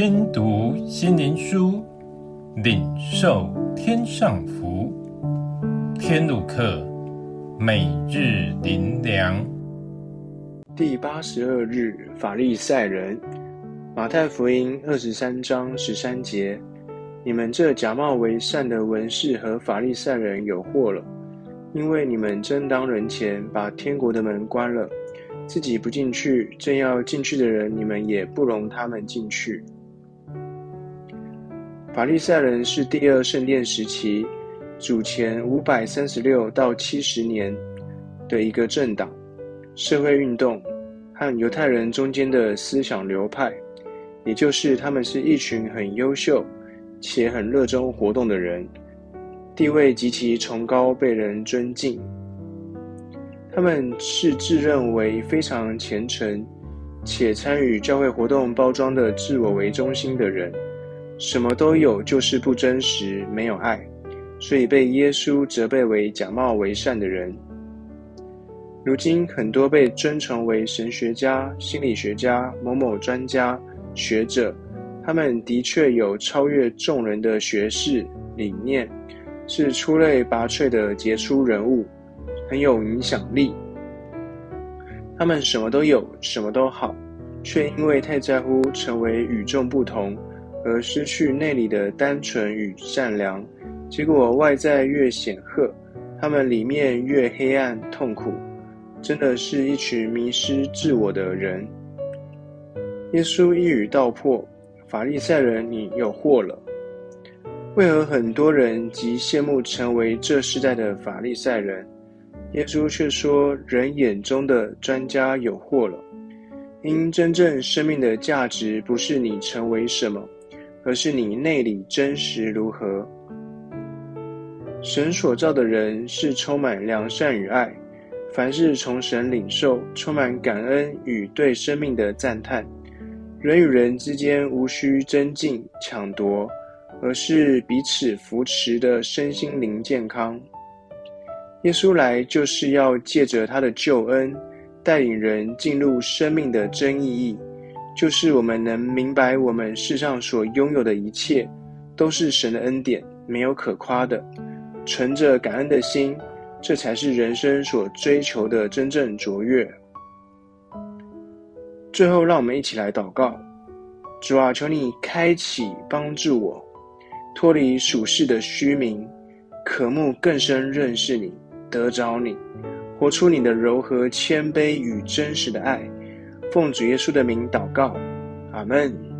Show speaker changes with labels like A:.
A: 听读心灵书，领受天上福。天路客，每日灵粮。
B: 第八十二日，法利赛人。马太福音二十三章十三节：你们这假冒为善的文士和法利赛人有祸了，因为你们争当人前，把天国的门关了。自己不进去，正要进去的人，你们也不容他们进去。法利赛人是第二圣殿时期，主前五百三十六到七十年的一个政党、社会运动和犹太人中间的思想流派，也就是他们是一群很优秀且很热衷活动的人，地位极其崇高，被人尊敬。他们是自认为非常虔诚，且参与教会活动包装的自我为中心的人，什么都有，就是不真实，没有爱，所以被耶稣责备为假冒为善的人。如今很多被尊崇为神学家、心理学家、某某专家、学者，他们的确有超越众人的学识理念，是出类拔萃的杰出人物。很有影响力，他们什么都有，什么都好，却因为太在乎成为与众不同，而失去内里的单纯与善良，结果外在越显赫，他们里面越黑暗痛苦，真的是一群迷失自我的人。耶稣一语道破：法利赛人，你有祸了！为何很多人极羡慕成为这世代的法利赛人？耶稣却说：“人眼中的专家有祸了，因真正生命的价值不是你成为什么，而是你内里真实如何。神所造的人是充满良善与爱，凡是从神领受，充满感恩与对生命的赞叹。人与人之间无需争竞抢夺，而是彼此扶持的身心灵健康。”耶稣来就是要借着他的救恩，带领人进入生命的真意义，就是我们能明白我们世上所拥有的一切，都是神的恩典，没有可夸的。存着感恩的心，这才是人生所追求的真正卓越。最后，让我们一起来祷告：主啊，求你开启帮助我，脱离属世的虚名，渴慕更深认识你。得着你，活出你的柔和、谦卑与真实的爱。奉主耶稣的名祷告，阿门。